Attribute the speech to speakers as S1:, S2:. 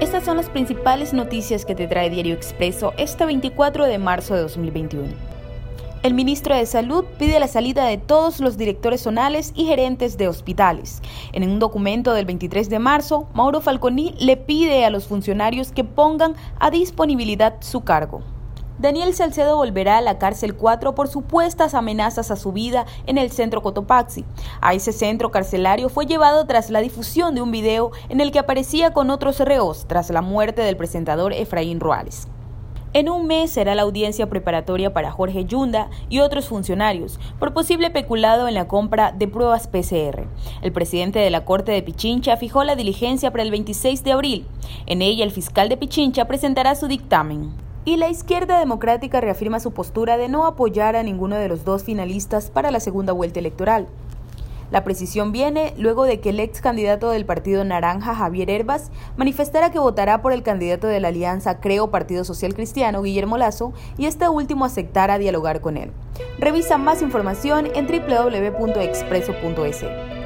S1: Estas son las principales noticias que te trae Diario Expreso este 24 de marzo de 2021. El ministro de Salud pide la salida de todos los directores zonales y gerentes de hospitales. En un documento del 23 de marzo, Mauro Falconi le pide a los funcionarios que pongan a disponibilidad su cargo. Daniel Salcedo volverá a la cárcel 4 por supuestas amenazas a su vida en el centro Cotopaxi. A ese centro carcelario fue llevado tras la difusión de un video en el que aparecía con otros reos tras la muerte del presentador Efraín Ruales. En un mes será la audiencia preparatoria para Jorge Yunda y otros funcionarios por posible peculado en la compra de pruebas PCR. El presidente de la Corte de Pichincha fijó la diligencia para el 26 de abril. En ella el fiscal de Pichincha presentará su dictamen. Y la izquierda democrática reafirma su postura de no apoyar a ninguno de los dos finalistas para la segunda vuelta electoral. La precisión viene luego de que el ex candidato del Partido Naranja, Javier Herbas, manifestara que votará por el candidato de la alianza Creo Partido Social Cristiano, Guillermo Lazo, y este último aceptara dialogar con él. Revisa más información en www.expreso.es.